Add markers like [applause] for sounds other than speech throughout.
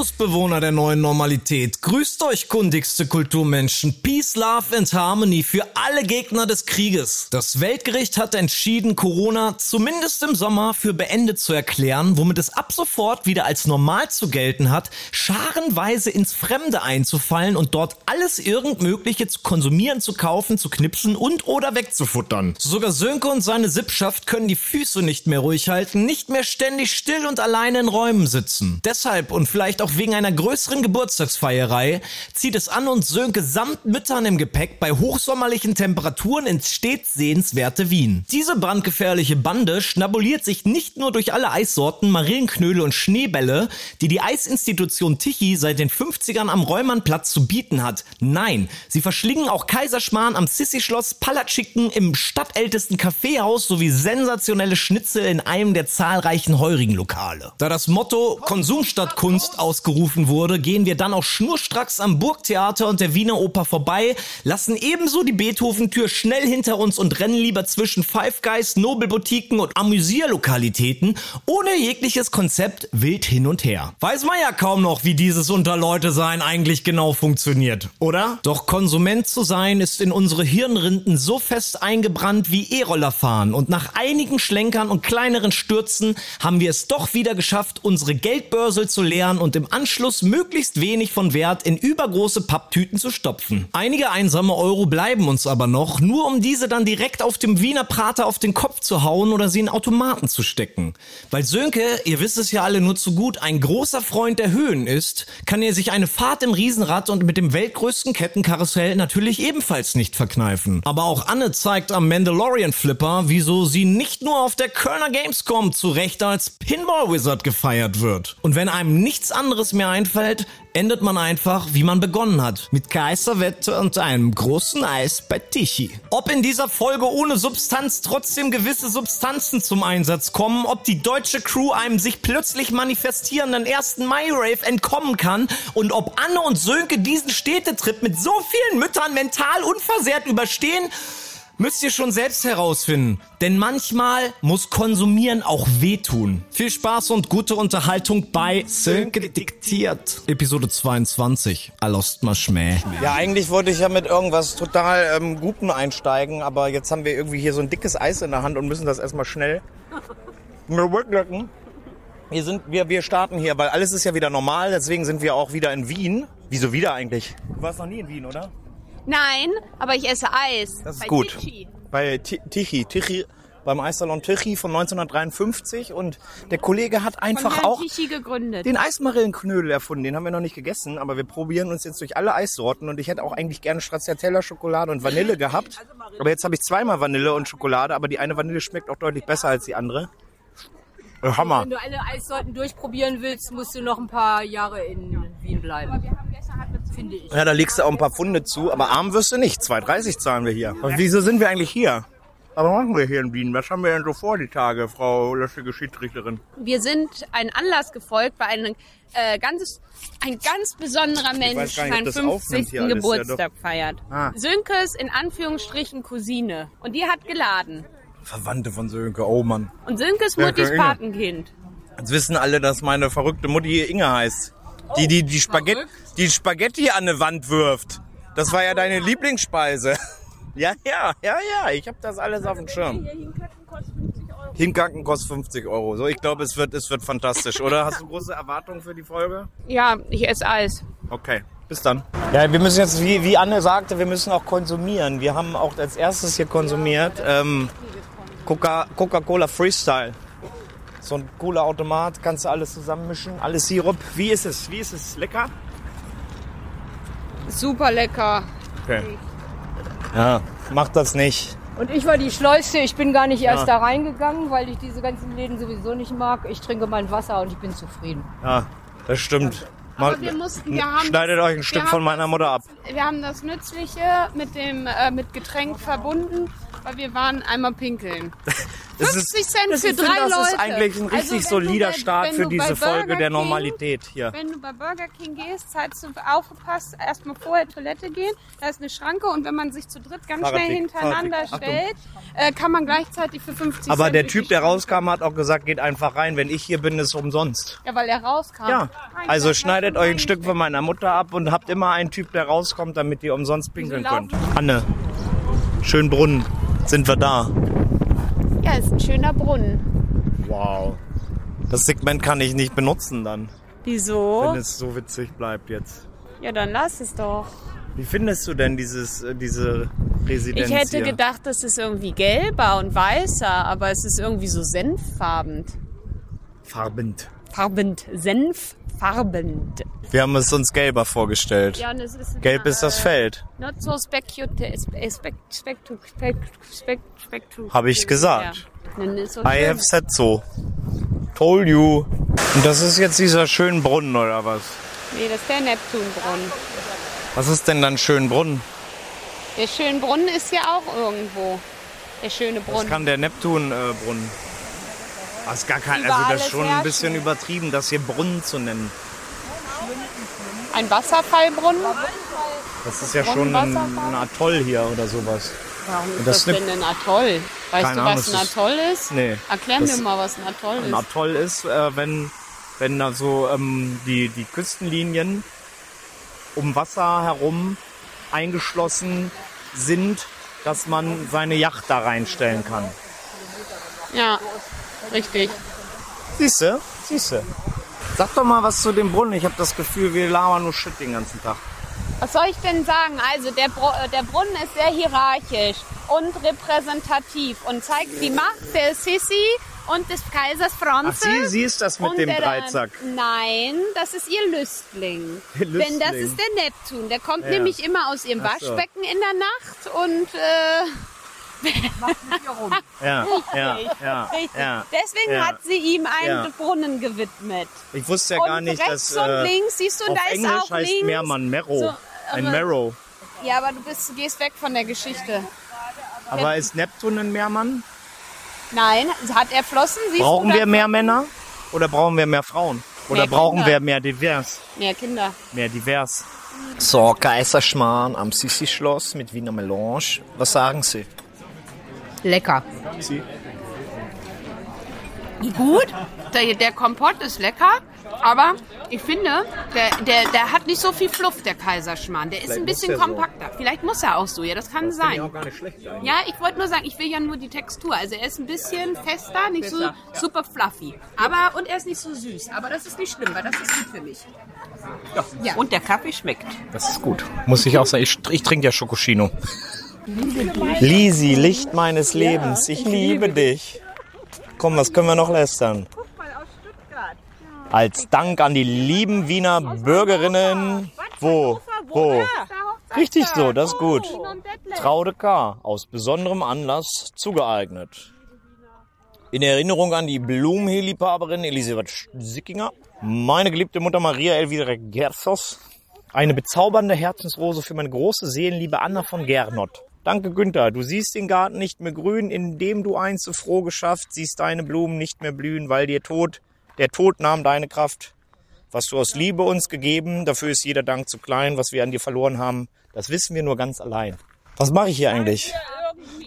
Servus, Bewohner der neuen Normalität. Grüßt euch, kundigste Kulturmenschen. Peace, Love and Harmony für alle Gegner des Krieges. Das Weltgericht hat entschieden, Corona zumindest im Sommer für beendet zu erklären, womit es ab sofort wieder als normal zu gelten hat, scharenweise ins Fremde einzufallen und dort alles irgend Mögliche zu konsumieren, zu kaufen, zu knipsen und oder wegzufuttern. Sogar Sönke und seine Sippschaft können die Füße nicht mehr ruhig halten, nicht mehr ständig still und alleine in Räumen sitzen. Deshalb und vielleicht auch wegen einer größeren Geburtstagsfeierei zieht es an und Sönke samt Müttern im Gepäck bei hochsommerlichen Temperaturen ins stets sehenswerte Wien. Diese brandgefährliche Bande schnabuliert sich nicht nur durch alle Eissorten, Marillenknödel und Schneebälle, die die Eisinstitution Tichy seit den 50ern am Räumannplatz zu bieten hat. Nein, sie verschlingen auch Kaiserschmarrn am Sissi-Schloss, Palatschicken im stadtältesten Kaffeehaus sowie sensationelle Schnitzel in einem der zahlreichen heurigen Lokale. Da das Motto Konsum statt Kunst ausgerufen wurde, gehen wir dann auch schnurstracks am Burgtheater und der Wiener Oper vorbei, lassen ebenso die Beethoven-Tür schnell hinter uns und rennen lieber zwischen Five Guys, Nobelboutiquen und Amüsierlokalitäten ohne jegliches Konzept wild hin und her. Weiß man ja kaum noch, wie dieses unter Leute sein eigentlich genau funktioniert, oder? Doch Konsument zu sein ist in unsere Hirnrinden so fest eingebrannt wie E-Roller fahren und nach einigen Schlenkern und kleineren Stürzen haben wir es doch wieder geschafft, unsere Geldbörse zu leeren und im Anschluss möglichst wenig von Wert in übergroße Papptüten zu stopfen. Einige einsame Euro bleiben uns aber noch, nur um diese dann direkt auf dem Wiener Prater auf den Kopf zu hauen oder sie in Automaten zu stecken. Weil Sönke, ihr wisst es ja alle nur zu gut, ein großer Freund der Höhen ist, kann er sich eine Fahrt im Riesenrad und mit dem weltgrößten Kettenkarussell natürlich ebenfalls nicht verkneifen. Aber auch Anne zeigt am Mandalorian Flipper, wieso sie nicht nur auf der Kölner Gamescom zu Recht als Pinball Wizard gefeiert wird. Und wenn einem nichts anderes mehr einfällt, endet man einfach, wie man begonnen hat. Mit Geisterwette und einem großen Eis bei Tichy. Ob in dieser Folge ohne Substanz trotzdem gewisse Substanzen zum Einsatz kommen, ob die deutsche Crew einem sich plötzlich manifestierenden ersten Mai-Rave entkommen kann und ob Anne und Sönke diesen Städtetrip mit so vielen Müttern mental unversehrt überstehen, müsst ihr schon selbst herausfinden. Denn manchmal muss Konsumieren auch wehtun. Viel Spaß und gute Unterhaltung bei Sönke diktiert. Episode 22. Alost mal Schmäh. Ja, eigentlich wollte ich ja mit irgendwas total ähm, Gutem einsteigen, aber jetzt haben wir irgendwie hier so ein dickes Eis in der Hand und müssen das erstmal schnell. Wir, sind, wir, wir starten hier, weil alles ist ja wieder normal, deswegen sind wir auch wieder in Wien. Wieso wieder eigentlich? Du warst noch nie in Wien, oder? Nein, aber ich esse Eis. Das ist Bei gut. Tichy. Bei Ti- Tichy. Tichy beim Eissalon Tichy von 1953 und der Kollege hat einfach auch den Eismarillenknödel erfunden. Den haben wir noch nicht gegessen, aber wir probieren uns jetzt durch alle Eissorten und ich hätte auch eigentlich gerne Stracciatella Schokolade und Vanille gehabt. Aber jetzt habe ich zweimal Vanille und Schokolade, aber die eine Vanille schmeckt auch deutlich besser als die andere. Äh, Hammer. Wenn du alle Eissorten durchprobieren willst, musst du noch ein paar Jahre in Wien bleiben. Finde ich. Ja, da legst du auch ein paar Pfunde zu, aber arm wirst du nicht. 2,30 zahlen wir hier. Und wieso sind wir eigentlich hier? Aber machen wir hier in Wien? Was haben wir denn so vor die Tage, Frau löschige Schiedsrichterin? Wir sind ein Anlass gefolgt, weil ein, äh, ganz, ein ganz besonderer Mensch seinen das 50. aufnimmt hier alles, ja, Geburtstag feiert. Ah. Sönkes in Anführungsstrichen Cousine. Und die hat geladen. Verwandte von Sönke, oh Mann. Und Sönkes Ja, Muttis. Patenkind. Jetzt wissen alle, dass meine verrückte Mutti Inge heißt. Die, die, die, Spaghetti, die Spaghetti an eine Wand wirft. Das war ja deine Lieblingsspeise. [laughs] Ja, ja, ja, ja, ich habe das alles auf dem Schirm. Hinkacken kostet 50 Euro. So, ich glaube, es wird, es wird fantastisch, oder? Hast du große Erwartungen für die Folge? Ja, ich esse Eis. Okay, bis dann. Ja, wir müssen jetzt, wie, wie Anne sagte, wir müssen auch konsumieren. Wir haben auch als erstes hier konsumiert ähm, Coca- Coca-Cola Freestyle. So ein cooler Automat, kannst du alles zusammenmischen, alles Sirup. Wie ist es? Wie ist es? Lecker? Super lecker. Okay. Ja, macht das nicht. Und ich war die Schleuste. Ich bin gar nicht erst Ja. da reingegangen, weil ich diese ganzen Läden sowieso nicht mag. Ich trinke mein Wasser und ich bin zufrieden. Ja, das stimmt. Mal, Aber wir mussten- wir haben schneidet das- euch ein wir Stück haben von meiner Mutter ab. Wir haben das Nützliche mit dem äh, mit Getränk verbunden, weil wir waren einmal pinkeln. [laughs] Das 50 ist, Cent für ich finde, drei das Leute. ist eigentlich ein Also, richtig wenn solider bei- Start für diese Folge Burger der King- Normalität hier. Wenn du bei Burger King gehst, zahlst du aufgepasst, erstmal vorher Toilette gehen. Da ist eine Schranke und wenn man sich zu dritt ganz Fahrradweg, schnell hintereinander. Achtung. stellt, äh, kann man gleichzeitig für 50 Aber Cent der Typ, der rauskam, hat auch gesagt, geht einfach rein. Wenn ich hier bin, ist es umsonst. Ja, weil er rauskam. Ja, also schneidet euch ein Stück von meiner Mutter ab und habt immer einen Typ, der rauskommt, damit ihr umsonst pinkeln könnt. Anne, Schönbrunn, sind wir da. Ja, ist ein schöner Brunnen. Wow. Das Segment kann ich nicht benutzen dann, Wieso? wenn es so witzig bleibt jetzt. Ja, dann lass es doch. Wie findest du denn dieses, äh, diese Residenz Ich hätte hier? gedacht, das ist irgendwie gelber und weißer, aber es ist irgendwie so senffarbend. Farbend. Farbend. Senffarbend. Wir haben es uns gelber vorgestellt. Ja, und es ist Gelb ist das Feld, Not so specute, spec, spectu, spec, spec, spectu. habe ich gesagt. I have said so. Told you. Und das ist jetzt dieser schöne Brunnen oder was? Nee, das ist der Neptunbrunnen. Was ist denn dann Schönbrunn? Der Schönbrunnen ist ja auch irgendwo. Der schöne Das Brunnen. kann der Neptunbrunnen. Das ist gar kein, also das ist schon ein bisschen übertrieben, das hier Brunnen zu nennen. Ein Wasserfallbrunnen? Das ist ja schon ein, ein Atoll hier oder sowas. Warum ist das das, ist denn ein Atoll? Weißt du, Ahnung, was ein das ist- Atoll ist? Nee. Erklär mir mal, was ein Atoll Ein ist. Atoll ist, äh, wenn, wenn da so ähm, die, die Küstenlinien um Wasser herum eingeschlossen sind, dass man seine Yacht da reinstellen kann. Ja, richtig. Siehste, siehste. Sag doch mal was zu dem Brunnen. Ich habe das Gefühl, wir labern nur Shit den ganzen Tag. Was soll ich denn sagen? Also der, Bru äh, der Brunnen ist sehr hierarchisch und repräsentativ und zeigt die Macht der Sissi und des Kaisers Ach, Franzis. sie, sie ist das mit dem der Dreizack. Nein, das ist ihr Lüstling. [laughs] Der Denn das Lüstling. ist der Neptun. Der kommt Ja. nämlich immer aus ihrem Ach so. Waschbecken in der Nacht und äh, Ja, [laughs] ja, ja, richtig. ja. Deswegen ja. hat sie ihm einen Ja. Brunnen gewidmet. Ich wusste ja und gar nicht, rechts dass und äh, links siehst du, auf da ist Englisch auch heißt links. Meermann Merrow. So, ein aber- Merrow. Ja, aber du bist, gehst weg von der Geschichte. Aber ist Neptun ein Meermann? Nein, hat er Flossen? Siehst Brauchen wir mehr Männer oder brauchen wir mehr Frauen? Oder Mehr brauchen Kinder. wir mehr divers? Mehr Kinder. Mehr divers. So, Kaiserschmarrn am Sissi-Schloss mit Wiener Melange. Was sagen Sie? Lecker. Sie? Gut, der, der Kompott ist lecker, aber ich finde, der, der, der hat nicht so viel Fluff, der Kaiserschmarrn. Der ist Vielleicht ein bisschen der so. kompakter. Vielleicht muss er auch so, ja, das kann sein. gar nicht schlecht eigentlich. Ja, ich wollte nur sagen, ich will ja nur die Textur. Also er ist ein bisschen fester, nicht so super fluffy. Aber, und er ist nicht so süß. Aber das ist nicht schlimm, weil das ist gut für mich. Ja. Und der Kaffee schmeckt. Das ist gut. Muss ich auch sagen. Ich, ich trinke ja Schokoschino. Lisi, Licht meines Lebens. Ich liebe dich. Komm, was können wir noch lästern? Als Dank an die lieben Wiener Bürgerinnen. Wo? Wo? Richtig so, das ist gut. Traude K. Aus besonderem Anlass zugeeignet. In Erinnerung an die Blumenliebhaberin Elisabeth Sickinger, meine geliebte Mutter Maria Elvira Gersos, eine bezaubernde Herzensrose für meine große Seelenliebe Anna von Gernot. Danke, Günther. Du siehst den Garten nicht mehr grün, indem du einst froh geschafft, siehst deine Blumen nicht mehr blühen, weil dir Tod, der Tod nahm deine Kraft. Was du aus Liebe uns gegeben, dafür ist jeder Dank zu klein, was wir an dir verloren haben, das wissen wir nur ganz allein. Was mache ich hier eigentlich?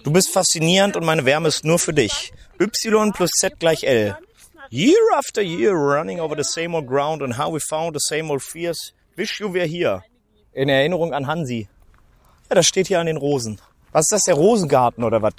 Du bist faszinierend und meine Wärme ist nur für dich. Y plus Z gleich L. Year after year running over the same old ground and how we found the same old fears. Wish you were here. In Erinnerung an Hansi. Ja, das steht hier an den Rosen. Was ist das, der Rosengarten oder was?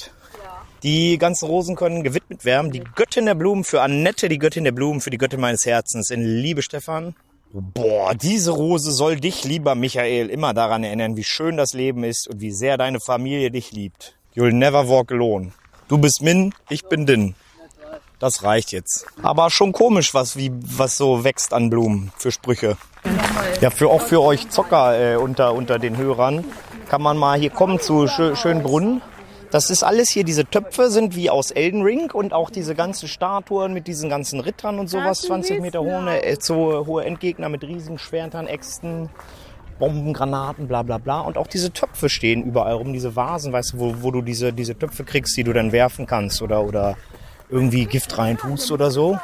Die ganzen Rosen können gewidmet werden. Die Göttin der Blumen für Annette, die Göttin der Blumen für die Göttin meines Herzens. In Liebe, Stefan. Boah, diese Rose soll dich, lieber Michael, immer daran erinnern, wie schön das Leben ist und wie sehr deine Familie dich liebt. You'll never walk alone. Du bist Min, ich bin Din. Das reicht jetzt. Aber schon komisch, was, wie, was so wächst an Blumen für Sprüche. Ja, für, auch für euch Zocker äh, unter, unter den Hörern kann man mal hier kommen zu Schö Schönbrunn. Das ist alles hier, diese Töpfe sind wie aus Elden Ring und auch diese ganzen Statuen mit diesen ganzen Rittern und sowas, 20 Meter hohe, äh, so hohe Endgegner mit riesigen Schwertern, Äxten, Bomben, Granaten, bla bla bla. Und auch diese Töpfe stehen überall rum, diese Vasen, weißt du, wo, wo du diese, diese Töpfe kriegst, die du dann werfen kannst oder, oder irgendwie Gift reintust oder so.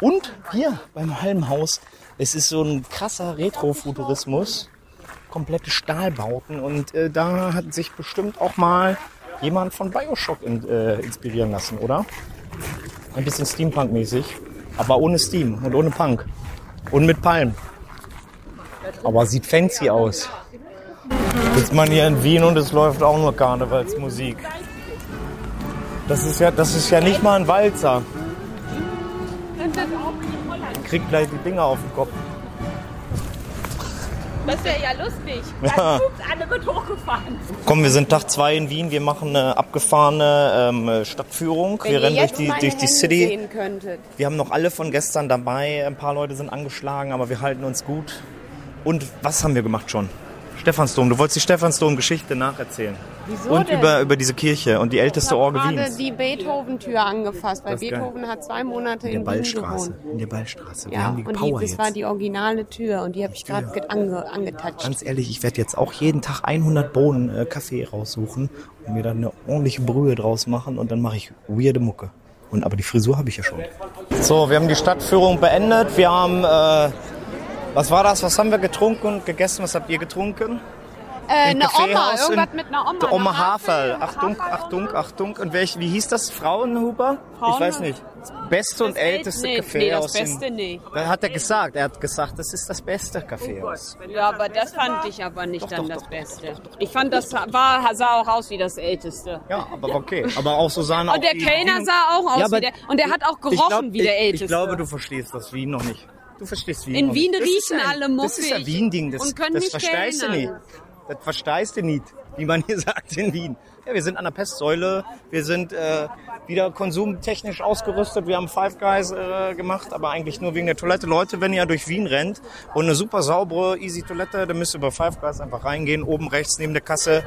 Und hier beim Halmhaus, es ist so ein krasser Retrofuturismus, komplette Stahlbauten und äh, da hat sich bestimmt auch mal jemand von Bioshock in, äh, inspirieren lassen, oder? Ein bisschen Steampunk-mäßig, aber ohne Steam und ohne Punk und mit Palmen. Aber sieht fancy aus. Ist man hier in Wien und es läuft auch nur Karnevalsmusik. Das ist ja, das ist ja nicht mal ein Walzer. Kriegt gleich die Dinger auf den Kopf. Das wäre ja lustig. [laughs] Ja. Alle wird hochgefahren. Komm, wir sind Tag zwei in Wien. Wir machen eine abgefahrene ähm, Stadtführung. wir rennen durch die, durch die City. Wir haben noch alle von gestern dabei. Ein paar Leute sind angeschlagen, aber wir halten uns gut. Und was haben wir gemacht schon? Stephansdom. Du wolltest die Stephansdom-Geschichte nacherzählen. Wieso Und denn? über, über diese Kirche und die Ich älteste habe Orgel gerade Wiens. die Beethoven-Tür angefasst, weil geil. Beethoven hat zwei Monate In in, der Wien Ballstraße. gewohnt. In der Ballstraße. wir Ja, haben die und Power die, das war jetzt. die originale Tür und die habe ich gerade ge- ange, angetatscht. Ganz ehrlich, ich werde jetzt auch jeden Tag 100 Bohnen äh, Kaffee raussuchen und mir dann eine ordentliche Brühe draus machen und dann mache ich weirde Mucke. Und aber die Frisur habe ich ja schon. So, wir haben die Stadtführung beendet. Wir haben, äh, was war das? Was haben wir getrunken und gegessen? Was habt ihr getrunken? Äh, eine Oma, irgendwas mit einer Oma. Der Oma eine Haferl. Achtung, Achtung, Achtung. Und welch, wie hieß das? Frauenhuber? Ich Frauen- weiß nicht. Das beste und älteste nee, Café nee, das aus dem- Beste nicht. Da hat er gesagt. Er hat gesagt, das ist das beste Kaffeehaus. Ja, aber das fand ich aber nicht Doch, dann doch, das doch, Beste. Ich fand, das war, sah auch aus wie das Älteste. Ja, aber okay. Aber auch so sahen [laughs] auch Und der Kellner sah auch aus Ja, wie der. Und der hat auch Ich gerochen glaub, wie der ich, Älteste. Ich glaube, du verstehst das Wien noch nicht. Du verstehst Wien In noch Wien nicht. Das riechen alle Das ist ja muffig Wien-Ding. Das, und können das nicht verstehst du nicht. Das verstehst du nicht, wie man hier [laughs] sagt in Wien. Ja, wir sind an der Pestsäule. Wir sind äh, wieder konsumtechnisch ausgerüstet. Wir haben Five Guys äh, gemacht, aber eigentlich nur wegen der Toilette. Leute, wenn ihr durch Wien rennt und eine super saubere, easy Toilette, dann müsst ihr bei Five Guys einfach reingehen. Oben rechts neben der Kasse.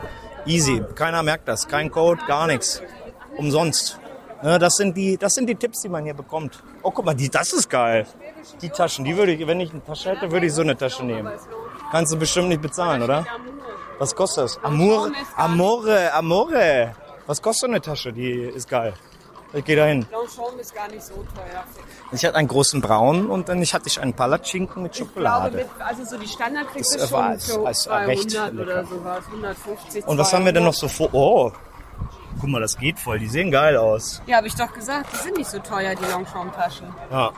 Easy. Keiner merkt das. Kein Code, gar nichts. Umsonst. Ne, das sind die, das sind die Tipps, die man hier bekommt. Oh, guck mal, die, das ist geil. Die Taschen, die würde ich, wenn ich eine Tasche hätte, würde ich so eine Tasche nehmen. Kannst du bestimmt nicht bezahlen, oder? Was kostet das? Amore, Amore, Amore. Was kostet so eine Tasche? Die ist geil. Ich gehe dahin. Longchamp ist gar nicht so teuer. Ich hatte einen großen Braun und dann hatte ich einen Palatschinken mit Ich glaube, Schokolade. mit, also so die Standard kriegst Das du war schon als- für als recht 200 oder lecker. sowas, 150, Und was haben wir denn noch 200. so vor? Oh, guck mal, das geht voll. Die sehen geil aus. Ja, habe ich doch gesagt, die sind nicht so teuer, die Longchamp-Taschen. Ja.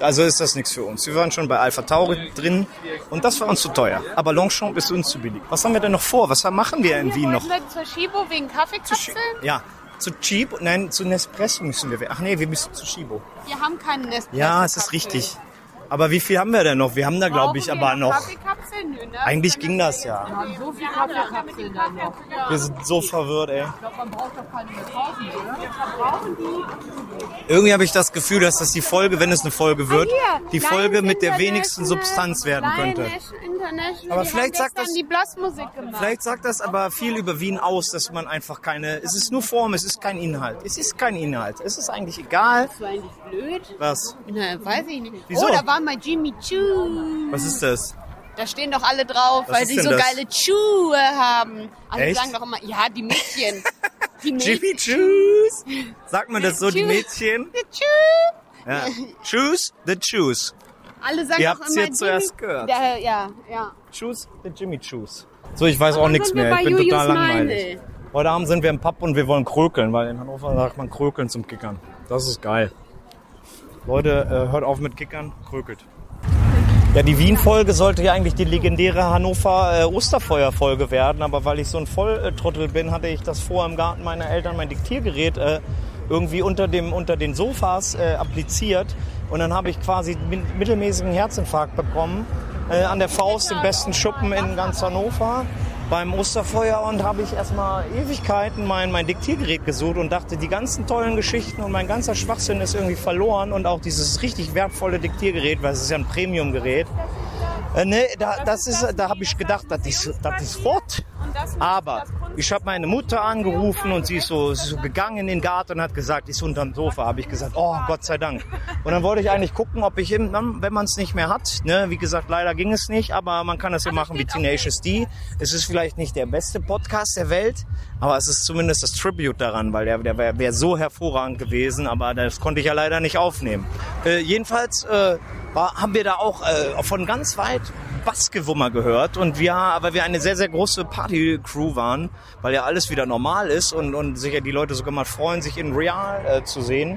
Also ist das nichts für uns. Wir waren schon bei Alpha Tauri drin und das war uns zu teuer. Aber Longchamp ist uns zu billig. Was haben wir denn noch vor? Was machen wir in Wien noch? Wir zur Shibo wegen Kaffeekapseln? Ja, zu Cheap, nein, zu Nespresso müssen wir. Ach nee, wir müssen zu Shibo. Wir haben keinen Nespresso. Ja, es ist richtig. Aber wie viel haben wir denn noch? Wir haben da, glaube ich, aber noch. Kaffeekapseln? Nö, ne? Eigentlich ging das ja. Wir haben so viel Kaffeekapseln dann noch. Wir sind so verwirrt, ey. Man braucht doch keine mehr kaufen, oder? Brauchen die? Irgendwie habe ich das Gefühl, dass das die Folge, wenn es eine Folge wird, Ah, Hier, die Folge mit der wenigsten Substanz werden könnte. Lions International, Aber die vielleicht haben sagt gestern das- die Blasmusik gemacht. Vielleicht sagt das aber viel über Wien aus, dass man einfach keine. Es ist nur Form, es ist kein Inhalt. Es ist kein Inhalt. Es ist eigentlich egal. Das war eigentlich blöd. Was? Na, weiß ich nicht. Wieso? Oh, da war mal Jimmy Choo. Was ist das? Da stehen doch alle drauf, Was weil sie so das? geile Schuhe haben. Alle Echt? sagen doch immer, ja, die Mädchen. Die [laughs] Mädchen. Jimmy Choose. Sagt man das so, die. Mädchen? Die Schuhe. Ja. Choose the Choose. Alle sagen Ihr doch habt's immer jetzt zuerst gehört. Ja, ja, ja. Choose the Jimmy Choose. So, ich weiß auch nichts mehr. Ich bin Julius total langweilig. Meindl. Heute Abend sind wir im Pub und wir wollen krökeln, weil in Hannover sagt man krökeln zum Kickern. Das ist geil. Leute, äh, hört auf mit Kickern, krökelt. Ja, die Wien-Folge sollte ja eigentlich die legendäre Hannover äh, Osterfeuer-Folge werden, aber weil ich so ein Volltrottel bin, hatte ich das vor im Garten meiner Eltern mein Diktiergerät äh, irgendwie unter, dem, unter den Sofas äh, appliziert und dann habe ich quasi mi- mittelmäßigen Herzinfarkt bekommen äh, an der Faust, im besten Schuppen in ganz Hannover beim Osterfeuer und habe ich erstmal Ewigkeiten mein, mein Diktiergerät gesucht und dachte, die ganzen tollen Geschichten und mein ganzer Schwachsinn ist irgendwie verloren und auch dieses richtig wertvolle Diktiergerät, weil es ist ja ein Premium-Gerät. Äh, ne, da, das ist, da habe ich gedacht, das ist, das ist fort. Aber Ich habe meine Mutter angerufen und sie ist so, sie ist so gegangen in den Garten und hat gesagt, ist unterm Sofa. Habe ich gesagt, oh Gott sei Dank. Und dann wollte ich eigentlich gucken, ob ich, eben, dann, wenn man es nicht mehr hat, ne, wie gesagt, leider ging es nicht, aber man kann das ja machen wie Tenacious D. Es ist vielleicht nicht der beste Podcast der Welt, aber es ist zumindest das Tribute daran, weil der, der wäre wär so hervorragend gewesen, aber das konnte ich ja leider nicht aufnehmen. Äh, jedenfalls äh, war, haben wir da auch äh, von ganz weit Bassgewummer gehört und wir, aber wir eine sehr, sehr große Party-Crew waren, weil ja alles wieder normal ist und, und sich ja die Leute sogar mal freuen, sich in Real äh, zu sehen,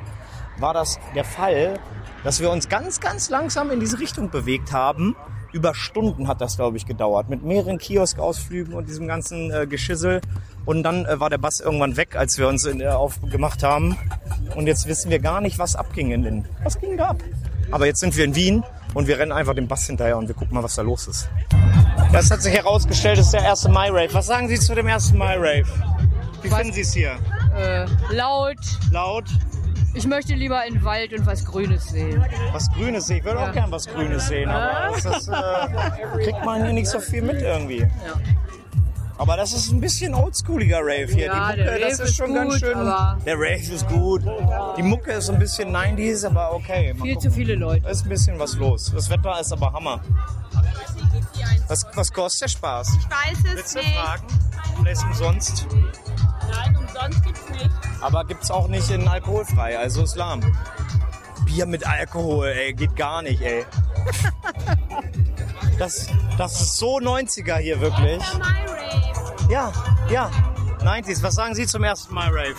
war das der Fall, dass wir uns ganz, ganz langsam in diese Richtung bewegt haben. Über Stunden hat das, glaube ich, gedauert, mit mehreren Kioskausflügen und diesem ganzen äh, Geschissel. Und dann äh, war der Bass irgendwann weg, als wir uns in, äh, aufgemacht haben. Und jetzt wissen wir gar nicht, was abging in den. Was ging da ab? Aber jetzt sind wir in Wien und wir rennen einfach dem Bass hinterher und wir gucken mal, was da los ist. Das hat sich herausgestellt, das ist der erste My Rave. Was sagen Sie zu dem ersten My Rave? Wie finden Sie es hier? Äh, laut. Laut? Ich möchte lieber in den Wald und was Grünes sehen. Was Grünes sehen? Ich würde auch gern was Grünes sehen, aber das ist, äh, kriegt man hier nicht so viel mit irgendwie. Aber das ist ein bisschen oldschooliger Rave hier. Ja, die Mucke, der das Rave ist schon ist ganz gut, schön. Der Rave ist gut. Die Mucke ist ein bisschen 90s, aber okay. Mal Viel gucken. zu viele Leute. Da ist ein bisschen was los. Das Wetter ist aber Hammer. Was, was kostet der Spaß? Ich weiß es Willst du nicht. fragen? Vielleicht umsonst. Nein, umsonst gibt's nicht. Aber gibt's auch nicht in alkoholfrei, also Islam. Bier mit Alkohol, ey, geht gar nicht, ey. [laughs] Das, das ist so 90er hier wirklich. Ja, ja. 90s. Was sagen Sie zum ersten Mal, Rave?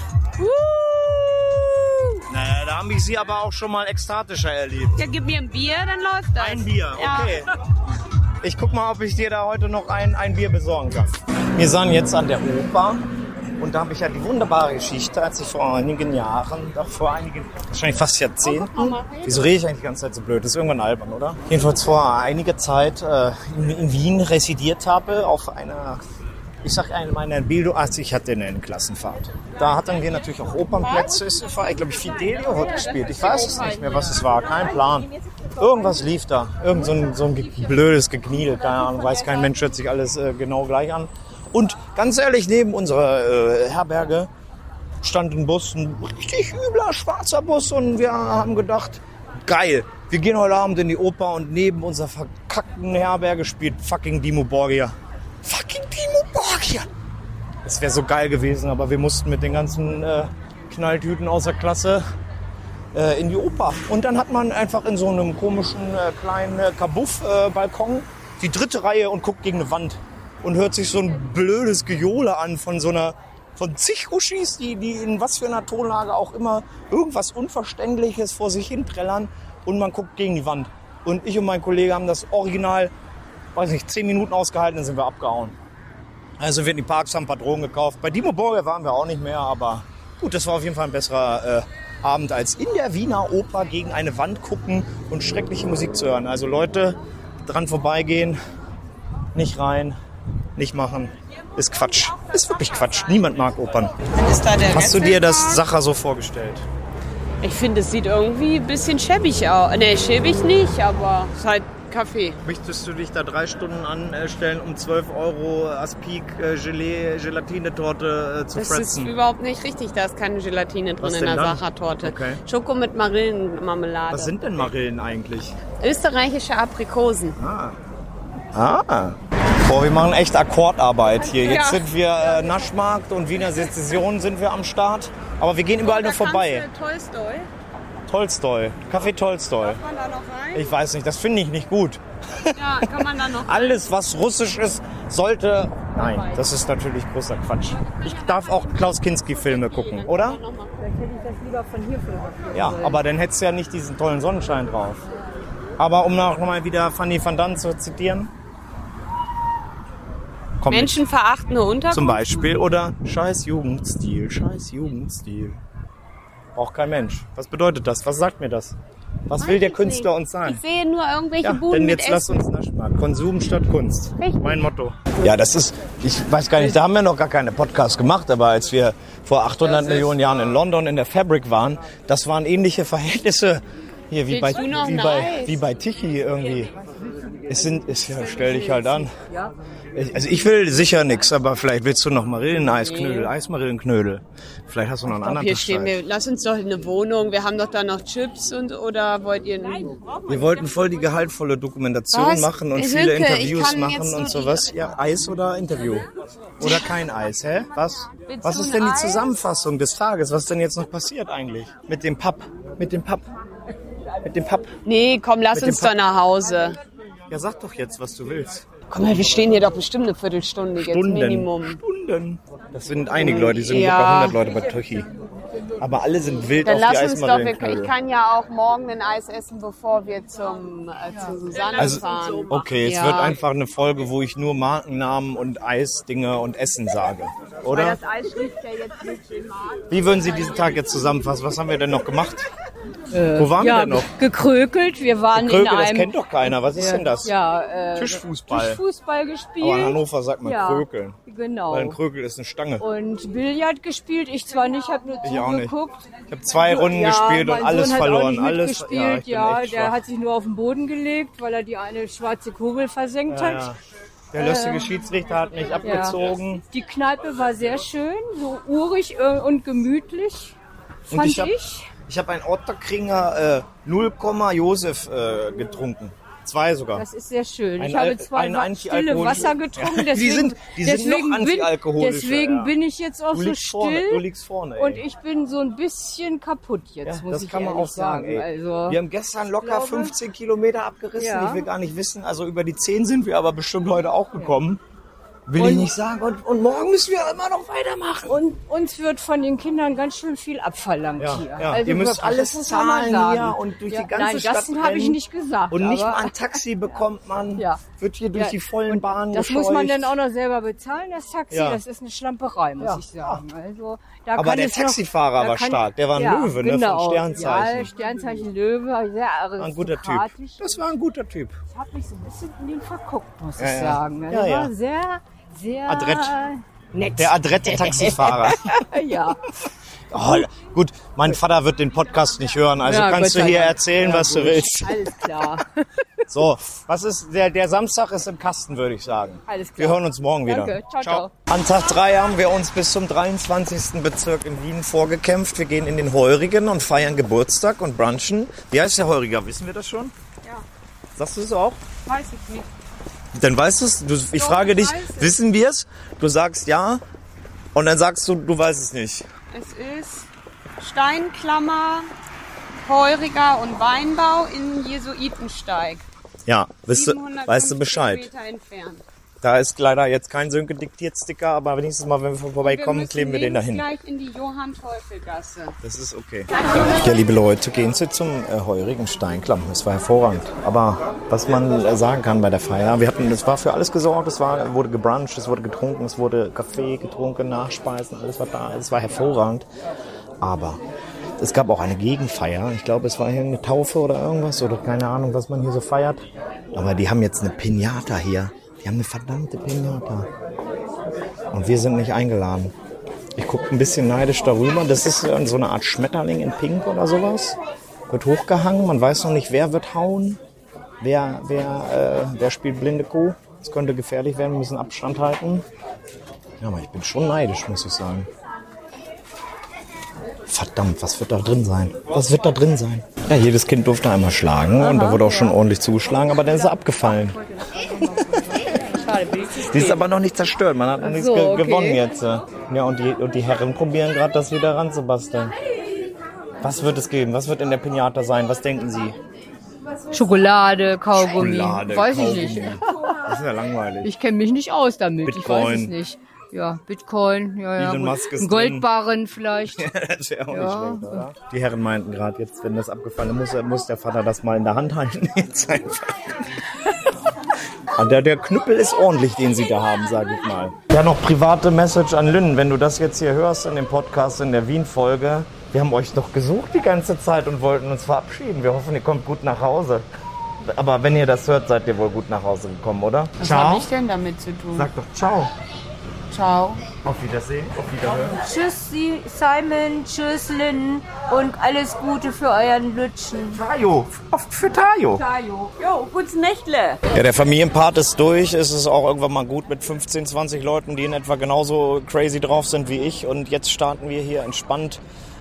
Naja, da haben ich Sie aber auch schon mal ekstatischer erlebt. Ja, gib mir ein Bier, dann läuft das. Ein Bier, Ja. okay. Ich guck mal, ob ich dir da heute noch ein, ein Bier besorgen kann. Wir sind jetzt an der Oper und da habe ich ja die wunderbare Geschichte, als ich vor einigen Jahren, doch vor einigen, wahrscheinlich fast Jahrzehnten, wieso rede ich eigentlich die ganze Zeit so blöd? Das ist irgendwann albern, oder? Jedenfalls vor einiger Zeit äh, in, in Wien residiert habe auf einer ich sag eine meiner Bildung, also ich hatte eine Klassenfahrt. Da hatten wir natürlich auch Opernplätze. Es war, glaube ich, Fidelio hat gespielt. Ich weiß es nicht mehr, was es war. Kein Plan. Irgendwas lief da. Irgend so ein, so ein blödes Gekniedel. Keine Ahnung, weiß kein Mensch, hört sich alles äh, genau gleich an. Und ganz ehrlich, neben unserer äh, Herberge stand ein Bus, ein richtig übler schwarzer Bus und wir haben gedacht, geil, wir gehen heute Abend in die Oper und neben unserer verkackten Herberge spielt fucking Dimo Borgia. Fucking Dimo Borgia! Das wäre so geil gewesen, aber wir mussten mit den ganzen äh, Knalltüten außer Klasse äh, in die Oper. Und dann hat man einfach in so einem komischen äh, kleinen äh, Kabuff-Balkon die dritte Reihe und guckt gegen eine Wand und hört sich so ein blödes Gejohle an von so einer von zig Uschis, die, die in was für einer Tonlage auch immer irgendwas Unverständliches vor sich hin trällern und man guckt gegen die Wand. Und ich und mein Kollege haben das Original, weiß nicht, zehn Minuten ausgehalten, dann sind wir abgehauen. Also wir in die Parks, haben ein paar Drogen gekauft. Bei Dimo Borger waren wir auch nicht mehr, aber gut, das war auf jeden Fall ein besserer äh, Abend als in der Wiener Oper gegen eine Wand gucken und schreckliche Musik zu hören. Also Leute, dran vorbeigehen, nicht rein, nicht machen. Ist Quatsch. Ist wirklich Quatsch. Niemand mag Opern. Ist da der Hast du dir das Sacher so vorgestellt? Ich finde, es sieht irgendwie ein bisschen schäbig aus. Ne, schäbig nicht, aber es ist halt Kaffee. Möchtest du dich da drei Stunden anstellen, um 12 Euro Aspik äh, Gelee, Gelatinetorte äh, zu Das ist fressen? überhaupt nicht richtig, da ist keine Gelatine drin in der? Sachertorte. Okay. Schoko mit Marillenmarmelade. Was sind denn Marillen eigentlich? Österreichische Aprikosen. Ah. Boah, wir machen echt Akkordarbeit hier. Jetzt Ja. sind wir äh, Naschmarkt und Wiener Sezession sind wir am Start. Aber wir gehen überall nur vorbei. Tolstoi. Tolstoi. Kaffee Tolstoi. Kann man da noch rein? Ich weiß nicht, das finde ich nicht gut. Ja, kann man da noch [laughs] Alles, was russisch ist, sollte... Nein, das ist natürlich großer Quatsch. Ich darf auch Klaus Kinski-Filme gucken, oder? Vielleicht hätte ich das lieber von hier fotografiert. Ja, aber dann hättest du ja nicht diesen tollen Sonnenschein drauf. Aber um noch mal wieder Fanny van Dan zu zitieren. Komm. Menschenverachtende Unterkunft. Zum Beispiel. Oder scheiß Jugendstil, scheiß Jugendstil. Braucht kein Mensch. Was bedeutet das? Was sagt mir das? Was will der Künstler uns sagen? Ich sehe nur irgendwelche Ja, Buden denn mit jetzt lass Essen. uns Naschmarkt. Konsum statt Kunst. Richtig. Mein Motto. Ja, das ist, ich weiß gar nicht, da haben wir noch gar keine Podcasts gemacht, aber als wir vor 800 Millionen Jahren in London in der Fabric waren, das waren ähnliche Verhältnisse hier wie bei, Willst wie bei, Eis? wie bei Tichy irgendwie. Es sind, es, ja, stell dich halt an. Ich, also ich will sicher nix, aber vielleicht willst du noch Marilleneis-Knödel, Eismarillenknödel. Vielleicht hast du noch einen anderen Hier stehen wir, lass uns doch eine Wohnung. Wir haben doch da noch Chips und oder wollt ihr Wir wollten voll die gehaltvolle Dokumentation Was? machen und Silke, viele Interviews machen und sowas. Ja, Eis oder Interview? Oder kein Eis, hä? Was? Willst Was ist denn die? Zusammenfassung des Tages? Was ist denn jetzt noch passiert eigentlich? Mit dem Papp? Mit dem Papp? Mit dem Papp? Nee, komm, lass uns doch nach Hause. Ja, sag doch jetzt, was du willst. Komm mal, wir stehen hier doch bestimmt eine Viertelstunde Stunden. jetzt Minimum. Stunden. Das sind einige Leute, die sind Ja. locker 100 Leute bei Tochi. Aber alle sind wild Dann auf die lass uns doch, wir, ich kann ja auch morgen ein Eis essen, bevor wir zum, äh, zu Susanne Also, fahren. okay, es Ja. wird einfach eine Folge, wo ich nur Markennamen und Eisdinge und Essen sage. Oder? Das Eis schmeckt ja jetzt nicht. Wie würden Sie diesen Tag jetzt zusammenfassen? Was haben wir denn noch gemacht? Wo waren wir Ja, denn noch? gekrökelt. Wir waren Krökel, in das einem kennt doch keiner. Was ist denn das? ja, äh, Tischfußball. Tischfußball gespielt. Aber in Hannover sagt man ja, Krökeln. Genau. Weil ein Krökel ist eine Stange. und Billard gespielt. Ich zwar nicht, habe nur Ich auch nicht. zugeguckt. Ich habe zwei Runden gespielt und alles Sohn verloren. Alles. bin ja, echt der schwach. hat sich nur auf den Boden gelegt, weil er die eine schwarze Kugel versenkt ja, hat. ja. Der lustige Schiedsrichter hat mich abgezogen. Die Kneipe war sehr schön, so urig äh, und gemütlich, fand ich ich. hab- Ich habe ein Otterkringer äh, 0, Josef äh, getrunken. Zwei sogar. Das ist sehr schön. Ein ich habe zwei ein stille Wasser getrunken. Ja, [laughs] die Deswegen, sind- die sind noch deswegen antialkoholischer, Bin, deswegen ja. bin ich jetzt auch so liegst vorne, still. du liegst vorne, ey. Und ich bin so ein bisschen kaputt Ja, jetzt, muss das ich kann man ehrlich auch sagen. Ey. Also, wir haben gestern locker glaube- 15 Kilometer abgerissen. Ja. Ich will gar nicht wissen. Also über die 10 sind wir aber bestimmt heute auch gekommen. Will ich Und- nicht sagen. Und, und morgen müssen wir immer noch weitermachen. und uns wird von den Kindern ganz schön viel abverlangt Ja, hier. ja. Also Ihr müsst alles zahlen hier und durch die ganze Nein, Stadt das habe ich nicht gesagt. Und nicht mal ein Taxi [laughs] bekommt man. Ja. Wird hier durch Ja, die vollen Bahnen Das muss man gescheucht. dann auch noch selber bezahlen, das Taxi. Ja. Das ist eine Schlamperei, muss Ja. ich sagen. Also, da Aber der noch- Taxifahrer da war stark. Der war ein Löwe, ne, von genau. Sternzeichen. Ja, Sternzeichen Löwe, sehr War ein guter Typ. aristokratisch. Das war ein guter Typ. Ich habe mich so ein bisschen in ihn verguckt, muss Ja, ich ja. sagen. Ja, ja. war sehr, sehr Adrett. nett. Der adrette Taxifahrer. [laughs] [laughs] ja. Oh, gut, mein Vater wird den Podcast nicht hören, also Ja, kannst Gott du hier Dank. erzählen, Ja, was du gut. willst. Alles klar. [laughs] So, was ist der, der Samstag ist im Kasten, würde ich sagen. Alles klar. Wir hören uns morgen wieder. Danke. Ciao, ciao. An Tag 3 haben wir uns bis zum 23. Bezirk in Wien vorgekämpft. Wir gehen in den Heurigen und feiern Geburtstag und brunchen. Wie heißt der Heuriger? Wissen wir das schon? Ja. Sagst du es auch? Weiß ich nicht. Dann weißt du's. du Ich frage ich dich, es. wissen wir es? Du sagst ja und dann sagst du, du weißt es nicht. Es ist Steinklammer, Heuriger und Weinbau in Jesuitensteig. Ja, weißt du, 750 weißt du Bescheid. Entfernt. Da ist leider jetzt kein Sönke diktiert Sticker, aber nächstes Mal, wenn wir vorbeikommen, müssen kleben wir den dahin. gleich in die Johann-Teufel-Gasse. Das ist okay. Ja, liebe Leute, gehen Sie zum äh, heurigen Steinklamm. Das war hervorragend. Aber was man äh, sagen kann bei der Feier, wir hatten, es war für alles gesorgt. Es war, wurde gebruncht, es wurde getrunken, es wurde Kaffee getrunken, Nachspeisen, alles war da. Es war hervorragend. Aber es gab auch eine Gegenfeier. Ich glaube, es war hier eine Taufe oder irgendwas oder keine Ahnung, was man hier so feiert. Aber die haben jetzt eine Pinata hier. Die haben eine verdammte Pinata. Und wir sind nicht eingeladen. Ich gucke ein bisschen neidisch darüber. Das ist äh, so eine Art Schmetterling in Pink oder sowas. Wird hochgehangen. Man weiß noch nicht, wer wird hauen. Wer, wer, äh, wer spielt blinde Kuh. Das könnte gefährlich werden. Wir müssen Abstand halten. Ja, aber ich bin schon neidisch, muss ich sagen. Verdammt, was wird da drin sein? Was wird da drin sein? Ja, jedes Kind durfte einmal schlagen und da wurde auch schon ordentlich zugeschlagen, aber dann ist er abgefallen. [laughs] Die ist aber noch nicht zerstört. Man hat noch nichts so, ge okay. gewonnen jetzt. Ja, und die, und die Herren probieren gerade, das wieder ranzubasteln. Was wird es geben? Was wird in der Pinata sein? Was denken Sie? Schokolade, Kaugummi. Schokolade, Weiß Kaugummi. ich nicht. Das ist ja langweilig. Ich kenne mich nicht aus damit. Ich weiß Bitcoin. es nicht. Ja, Bitcoin, ja, ja. Ein Goldbarren vielleicht. [laughs] das wäre auch Ja. nicht schlecht, oder? Die Herren meinten gerade jetzt, wenn das abgefallen ist, muss, muss der Vater das mal in der Hand halten. [laughs] Jetzt einfach. Und der, der Knüppel ist ordentlich, den sie da haben, sage ich mal. Ja, noch private Message an Lynn. Wenn du das jetzt hier hörst in dem Podcast, in der Wien-Folge, wir haben euch doch gesucht die ganze Zeit und wollten uns verabschieden. Wir hoffen, ihr kommt gut nach Hause. Aber wenn ihr das hört, seid ihr wohl gut nach Hause gekommen, oder? Was habe ich denn damit zu tun? Sag doch ciao. Ciao. Auf Wiedersehen, auf Wiederhören. Tschüss, Sie- Simon. Tschüss, Lynn. Und alles Gute für euren Lütschen. Tajo, oft für Tajo. Tajo. Jo, gutes Nächtle. Ja, der Familienpart ist durch. Es ist auch irgendwann mal gut mit 15, 20 Leuten, die in etwa genauso crazy drauf sind wie ich. Und jetzt starten wir hier entspannt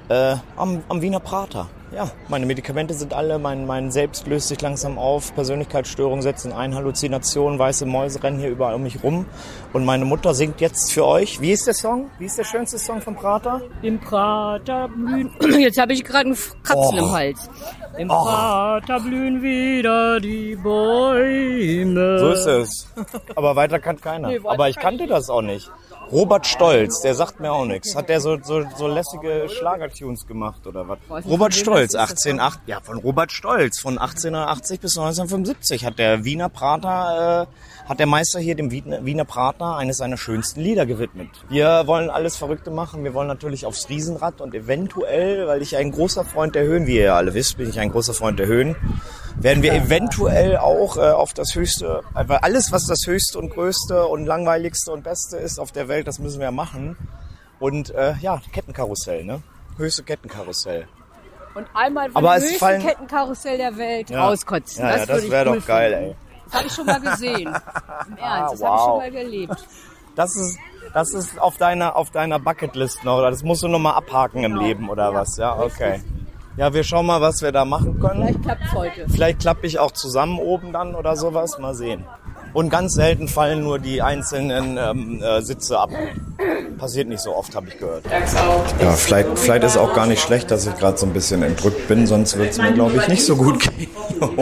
äh, am, am Wiener Prater. Ja, meine Medikamente sind alle, mein, mein Selbst löst sich langsam auf, Persönlichkeitsstörungen setzen ein, Halluzinationen, weiße Mäuse rennen hier überall um mich rum. Und meine Mutter singt jetzt für euch. Wie ist der Song? Wie ist der schönste Song vom Prater? Im Prater blühen. [clears throat] Jetzt habe ich gerade einen Kratzen Oh. im Hals. Im Prater blühen wieder die Bäume. So ist es. Aber weiter kann keiner. Aber ich kannte das auch nicht. Robert Stolz, der sagt mir auch nichts. Hat der so, so, so lässige Schlagertunes gemacht oder was? Robert Stolz, 188. Ja, von Robert Stolz. Von 1880 bis 1975 hat der Wiener Prater, äh, hat der Meister hier dem Wiener, Prater eines seiner schönsten Lieder gewidmet. Wir wollen alles Verrückte machen. Wir wollen natürlich aufs Riesenrad und eventuell, weil ich ein großer Freund der Höhen, wie ihr ja alle wisst, bin ich ein großer Freund der Höhen, werden wir eventuell auch äh, auf das höchste, weil alles, was das höchste und größte und langweiligste und beste ist auf der Welt, das müssen wir machen. Und äh, ja, Kettenkarussell, ne? Höchste Kettenkarussell. Und einmal Aber das es höchste fallen- Kettenkarussell der Welt Ja. rauskotzen. Ja, ja, das ich wäre doch geil, ey. Das habe ich schon mal gesehen. Im [laughs] Ernst, das habe ich wow. schon mal erlebt. Das ist, das ist auf deiner, auf deiner Bucketlist noch, oder das musst du noch mal abhaken im Leben, oder was? Ja, okay. Ja, wir schauen mal, was wir da machen können. Vielleicht klappt's heute. Vielleicht klappe ich auch zusammen oben dann oder sowas. Mal sehen. Und ganz selten fallen nur die einzelnen ähm, äh, Sitze ab. Passiert nicht so oft, habe ich gehört. Ja, vielleicht, vielleicht ist auch gar nicht schlecht, dass ich gerade so ein bisschen entrückt bin, sonst wird es mir, glaube ich, nicht so gut gehen. [laughs]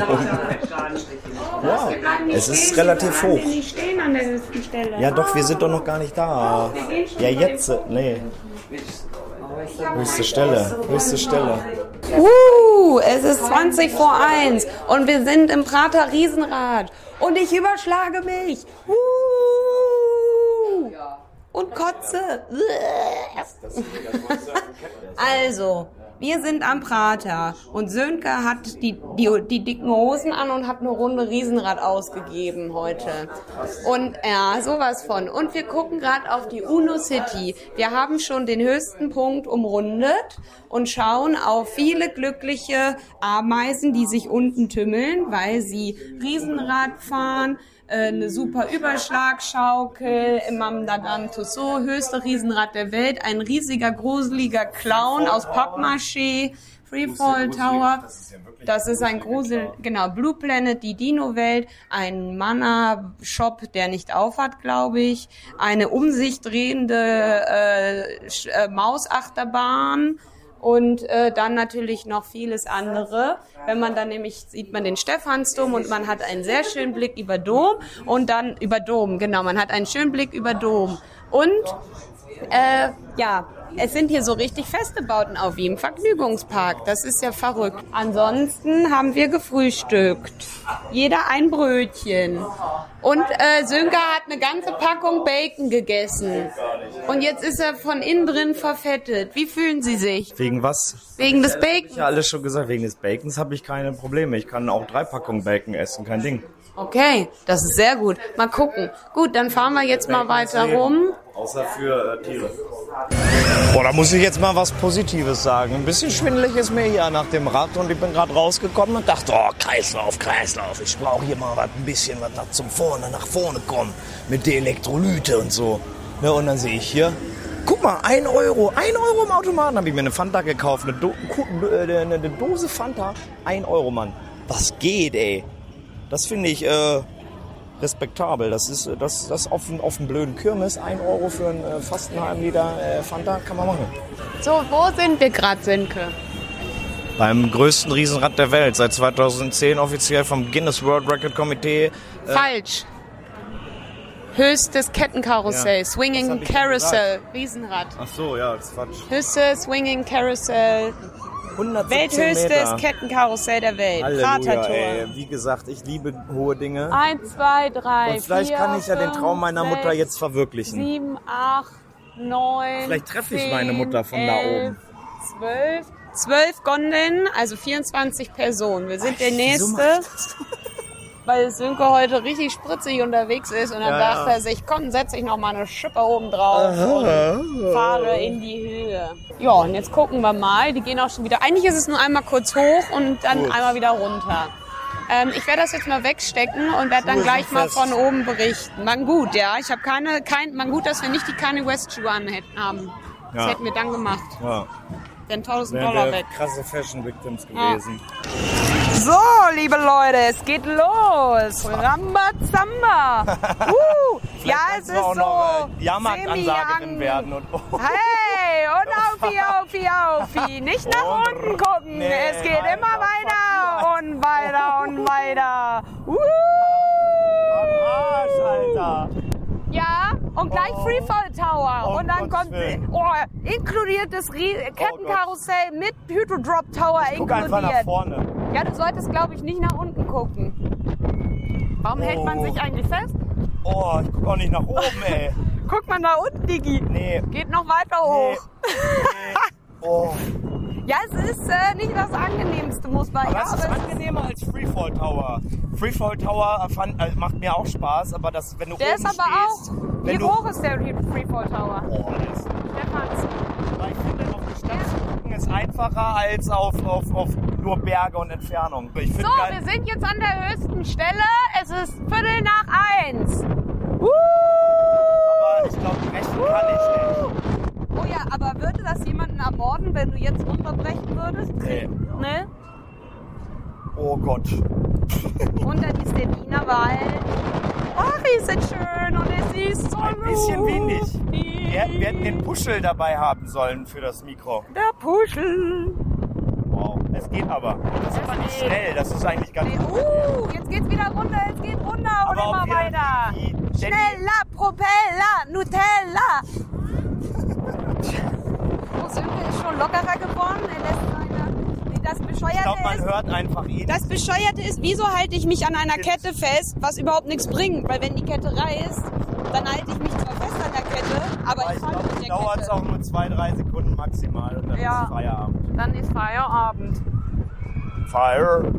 ja, es ist relativ hoch. nicht stehen an der höchsten Stelle. Ja, doch, wir sind doch noch gar nicht da. Ja, jetzt, nee. Höchste Stelle, höchste Stelle. Uh, es ist 20 vor 1 und wir sind im Prater Riesenrad und ich überschlage mich. Uh, und kotze. Also, wir sind am Prater und Sönke hat die, die, die dicken Hosen an und hat eine Runde Riesenrad ausgegeben heute. Und ja, sowas von. Und wir gucken gerade auf die Uno City. Wir haben schon den höchsten Punkt umrundet und schauen auf viele glückliche Ameisen, die sich unten tümmeln, weil sie Riesenrad fahren eine super Überschlagschaukel, im Madame Tussauds, höchste Riesenrad der Welt, ein riesiger, gruseliger Clown aus Pappmaché, Freefall Tower. Das ist ein Grusel, genau, Blue Planet, die Dino-Welt, ein Mana-Shop, der nicht aufhat, glaube ich, eine um sich drehende äh, äh, Mausachterbahn und äh, dann natürlich noch vieles andere. Wenn man dann nämlich sieht man den Stephansdom und man hat einen sehr schönen Blick über Dom und dann über Dom, genau, man hat einen schönen Blick über Dom und äh, ja, es sind hier so richtig feste Bauten auf wie im Vergnügungspark. Das ist ja verrückt. Ansonsten haben wir gefrühstückt. Jeder ein Brötchen. Und äh, Sönke hat eine ganze Packung Bacon gegessen. Und jetzt ist er von innen drin verfettet. Wie fühlen Sie sich? Wegen was? Wegen des Bacons? Ja, alles schon gesagt. Wegen des Bacons habe ich keine Probleme. Ich kann auch drei Packungen Bacon essen, kein Ding. Okay, das ist sehr gut. Mal gucken. Gut, dann fahren wir jetzt mal weiter rum. Außer für äh, Tiere. Boah, da muss ich jetzt mal was Positives sagen. Ein bisschen schwindelig ist mir hier nach dem Rad und ich bin gerade rausgekommen und dachte, oh, Kreislauf, Kreislauf. Ich brauche hier mal was, ein bisschen was nach zum Vorne, nach vorne kommen. Mit der Elektrolyte und so. Ja, und dann sehe ich hier, guck mal, ein Euro, ein Euro im Automaten. Habe ich mir eine Fanta gekauft, eine, Do äh, eine, Dose Fanta. Ein Euro, Mann. Was geht, ey? Das finde ich, äh, respektabel. Das ist äh, das, das auf, einen- auf einen blöden Kirmes. Ein Euro für einen, äh, fast einen halben Liter äh, Fanta kann man machen. So, wo sind wir gerade, Sönke? Beim größten Riesenrad der Welt, seit 2010 offiziell vom Guinness World Record Komitee. Falsch. Höchstes Kettenkarussell, Ja. Swinging Carousel, Riesenrad. Ach so, ja, das ist Quatsch. Höchstes Swinging Carousel, 117 welthöchstes Meter. Kettenkarussell der Welt, Halleluja, Pratertor. ey. Wie gesagt, ich liebe hohe Dinge. Eins, zwei, drei, Und vielleicht vier, kann ich ja den fünf, Traum meiner Mutter sechs, jetzt verwirklichen. Sieben, acht, neun. Vielleicht treffe ich zehn, meine Mutter von da elf, oben. Zwölf. Zwölf Gondeln, also 24 Personen. Wir sind der Wieso nächste. [laughs] weil Sönke heute richtig spritzig unterwegs ist und dann Ja, dachte er sich, komm, setz ich noch mal eine Schippe oben drauf und fahre in die Höhe. Ja, und jetzt gucken wir mal. Die gehen auch schon wieder. Eigentlich ist es nur einmal kurz hoch und dann Gut. einmal wieder runter. Ähm, ich werde das jetzt mal wegstecken und werde dann gleich mal von oben berichten. Man gut, ja. Ich habe keine, kein, man gut, dass wir nicht die Kanye West Schuhe an hätten haben. Das Ja. hätten wir dann gemacht. Ja, Denn 1000 wären Dollar weg. krasse Fashion Victims Ja. So, liebe Leute, es geht los. Rambazamba. Uh, [laughs] ja, es ist auch so. äh, Jahrmarktansagerin werden. Und, oh, [laughs] Hey, und aufi, aufi, aufi. Nicht nach Und unten gucken. nee, es geht Alter, immer weiter und weiter und weiter. Uh. Arsch, Alter. Ja, und gleich Oh. Freefall Tower. Oh, und dann Gottes kommt Willen. oh, inkludiertes Kettenkarussell mit Hydrodrop Tower Guck einfach nach inkludiert. vorne. Ja, du solltest, glaube ich, nicht nach unten gucken. Warum hält man Oh. sich eigentlich fest? Oh, ich guck auch nicht nach oben, ey. [laughs] Guck mal nach unten, Digi. Nee. Geht noch weiter Nee. hoch. nee. Oh. [laughs] Ja, es ist äh, nicht das angenehmste, muss man Aber ja. es ist aber angenehmer als Freefall Tower. Freefall Tower fand, äh, macht mir auch Spaß, aber das, wenn du der oben ist aber stehst, auch. Wie du, hoch ist der Freefall Tower? Oh, der ist, Stefans. aber ich finde, auf die Stadt zu gucken ist einfacher als auf, auf, auf nur Berge und Entfernung. Ich So, geil- wir sind jetzt an der höchsten Stelle. Es ist Viertel nach eins. Uh! aber ich glaube, rechnen kann ich nicht. Ja, aber würde das jemanden ermorden, wenn du jetzt runterbrechen würdest? Nee. Ne? Oh Gott. Und dann ist der Wienerwald. Ach, ist es schön und es ist so Ein bisschen lustig. Wir, hätten- wir hätten den Puschel dabei haben sollen für das Mikro. Der Puschel. Wow. Es geht aber. Das ist aber nicht geht. schnell. Das ist eigentlich ganz Nee, Uh, jetzt geht's wieder runter, es geht runter und Aber immer ob wir weiter. Schneller, Propeller, Nutella. Sönke ist schon lockerer geworden. Er lässt seine... Nee, Das Ich Bescheuerte glaube, man ist... hört einfach eh ihn. Das Bescheuerte ist, wieso halte ich mich an einer Kette fest, was überhaupt nichts bringt? Weil wenn die Kette reißt, dann halte ich mich zwar fest an der Kette, aber Aber ich ich falle mit es der dauert Kette. auch nur zwei, drei Sekunden maximal und dann Ja. ist Feierabend. Dann ist Feierabend. Fire.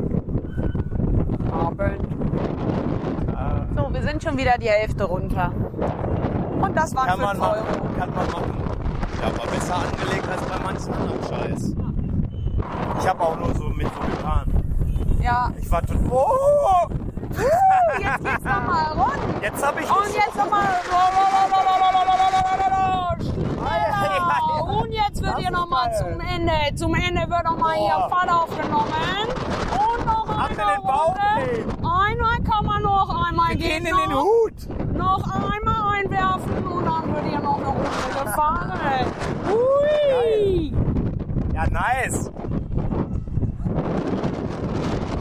Abend. So, wir sind schon wieder die Hälfte runter. Und das waren Kann 5 man machen. Euro. Kann man machen. Ja, aber besser angelegt als bei manchen anderen Scheiß. Ich habe auch nur so mit so getan. Ja. Ich war total. Oh! Uh, jetzt geht's nochmal rund. Jetzt habe ich. Und jetzt nochmal. Und jetzt wird hier nochmal zum Ende. Zum Ende wird nochmal hier. Fahrt aufgenommen. Und noch eine Runde. Einmal kann man noch einmal Wir gehen in den Hut. Noch einmal einwerfen und dann wird hier noch eine Gefahren. Hui. Ja, nice.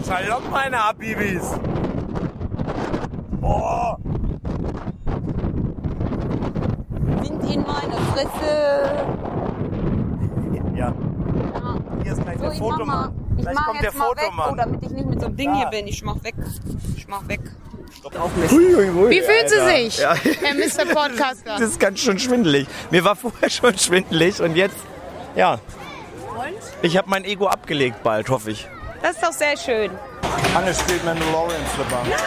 Shalom, meine Habibis. Oh, Wind in meine Fresse. [laughs] ja. Ja. Hier ist gleich So, der ich mach mal. Fotomann. Ich Gleich mach kommt der jetzt mal weg, oh, Fotomann. damit ich nicht mit so einem Ding Ja. hier bin. Ich mach weg. Ich mach weg. Hui, hui, hui, Wie fühlt sie sich, Ja. Herr Mr. Podcaster? Das ist ganz schön schwindelig. Mir war vorher [laughs] schon schwindelig und jetzt, ja. Ich habe mein Ego abgelegt bald, hoffe ich. Das ist doch sehr schön. Anne spielt Mandalorian Slipper. Nein!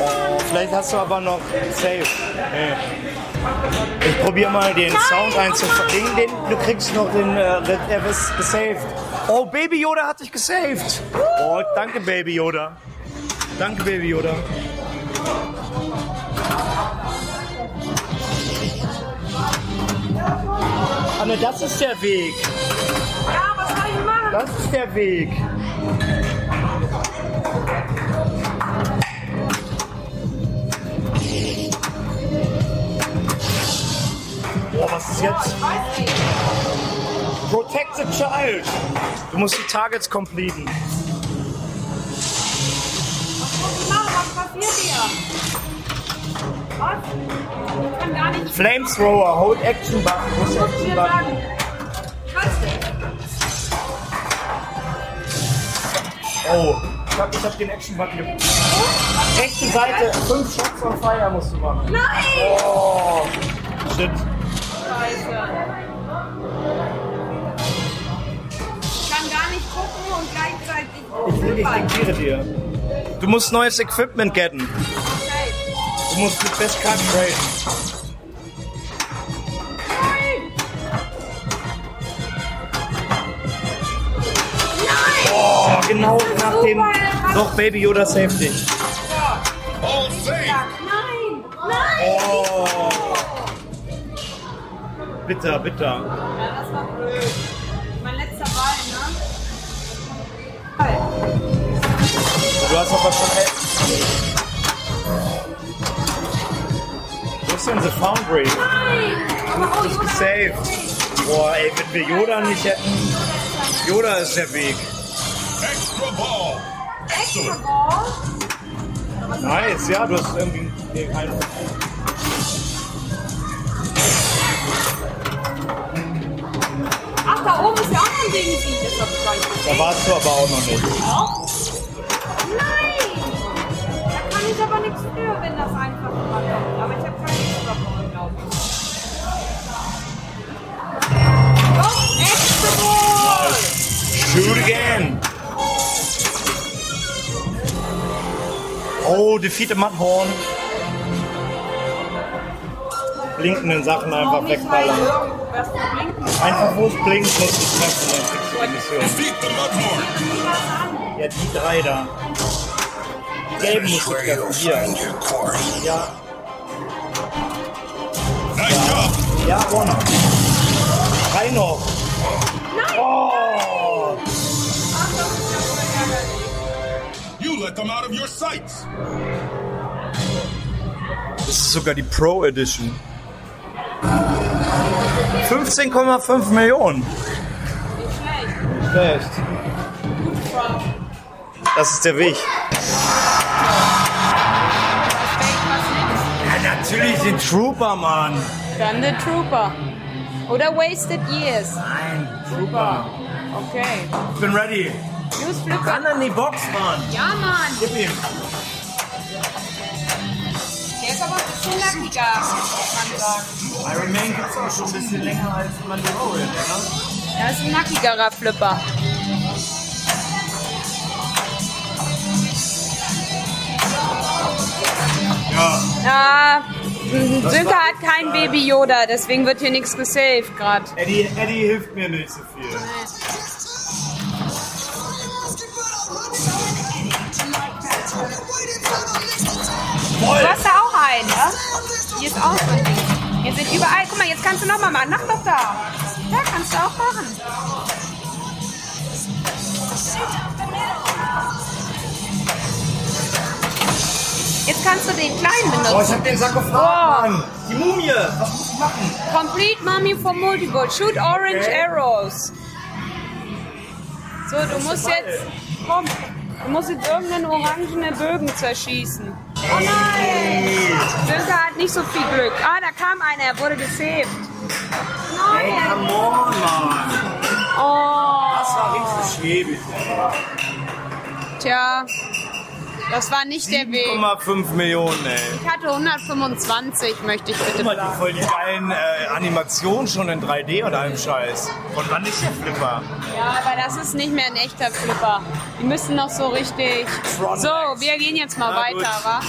Oh, vielleicht hast du aber noch Safe. Nee. Ich probiere mal den Sound einzufangen. Den, du kriegst noch den, äh, er ist gesaved. Oh, Baby Yoda hat dich gesaved. Oh, danke Baby Yoda. Danke Baby Yoda. Anne, das ist der Weg. Ja, was soll ich machen? Das ist der Weg. Boah, was ist jetzt? Protect the child. Du musst die Targets completen. Hier? Was? Ich kann gar nicht. Flamethrower, hold Action Button. Muss Action Button. Oh, ich hab, ich hab den Action Button ge Rechte Seite, 5 Shots on Fire musst du machen. Nein! Oh, shit. Ich kann gar nicht gucken und gleichzeitig. Ich, ich diktiere dir. Du musst neues Equipment getten. Du musst mit Best Card traden. Oh, genau nach dem. Doch, Baby Yoda saved dich. All safe. Oh. Bitter, bitter. Du hast aber schon. Wo ist denn The Foundry? Du bist gesaved. Boah, ey, wenn wir Yoda nicht hätten. Yoda ist der Weg. Extra ball. Excellent. Nice, ja, du hast irgendwie nee, keinen. Ach, da oben ist ja auch ein Ding, die ich jetzt noch Da warst du aber auch noch nicht. Nein! Da kann ich aber nichts für, wenn das einfach immer kommt. Aber ich habe keine Extra glaube ich. Doch, Extra Ball! Shoot again! Oh, defeat the Mudhorn. Blinkenden Sachen einfach wegballern. Einfach wo es blinkt, musst du treffen, dann kriegst du die Mission. Defeat the Mudhorn. Ja, die drei da. Die gelben musst du. Hier. Ja, Nice job. ja, one. Drei noch. Oh! You let them out of your sights. Das ist sogar die Pro Edition. 15,5 Millionen. Schlecht. Das ist der Weg. Ja, natürlich den Trooper, Mann. Dann The Trooper. Oder Wasted Years. Nein, Trooper. Okay. Ich bin ready. Use Flipper. Ran an die Box, Mann. Ja, Mann. Gib ihm. Der ist aber ein bisschen lackiger, muss man sagen. Iron Man gibt es auch schon ein bisschen länger als Mandalorian, oder? Der ist ein nackigerer Flipper. Ja. Ja, Sönke hat kein Baby Yoda, deswegen wird hier nichts gesaved gerade. Eddie, Eddie hilft mir nicht so viel. Du hast da auch einen, ne? Hier ist auch so ein Ding. Hier sind überall, guck mal, jetzt kannst du nochmal machen. Mach doch da. Da kannst du auch machen. Jetzt kannst du den kleinen Oh, ich benutzen. hab den Sarkophag, Mann. Die Mumie. Was muss ich machen? Complete Mummy for Multiple. Shoot orange arrows. So, du musst jetzt. Komm. Du musst jetzt irgendeinen orangene Bögen zerschießen. Oh nein! Sönke hat nicht so viel Glück. Ah, da kam einer, er wurde gesaved. Hey, Nein! come on, Mann. Oh, Das war richtig schäbig. tja. Das war nicht der Weg. 7,5 Millionen, ey. Ich hatte 125, möchte ich bitte Guck mal, die voll die geilen äh, Animationen schon in 3D und allem Scheiß. Von wann ist der Flipper? Ja, aber das ist nicht mehr ein echter Flipper. Die müssen noch so richtig. So, wir gehen jetzt mal Na weiter, gut. wa?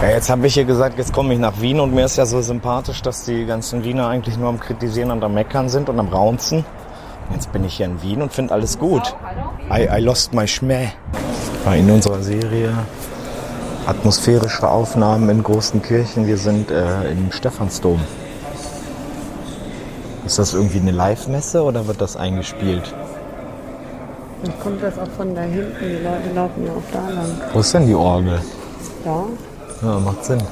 Ja, jetzt habe ich hier gesagt, jetzt komme ich nach Wien und mir ist ja so sympathisch, dass die ganzen Wiener eigentlich nur am Kritisieren und am Meckern sind und am Raunzen. Jetzt bin ich hier in Wien und finde alles gut. I, I lost my Schmäh. In unserer Serie atmosphärische Aufnahmen in großen Kirchen. Wir sind äh, im Stephansdom. Ist das irgendwie eine Live-Messe oder wird das eingespielt? Dann kommt das auch von da hinten. Die Leute laufen ja auch da lang. Wo ist denn die Orgel? Ja. Ja, macht Sinn.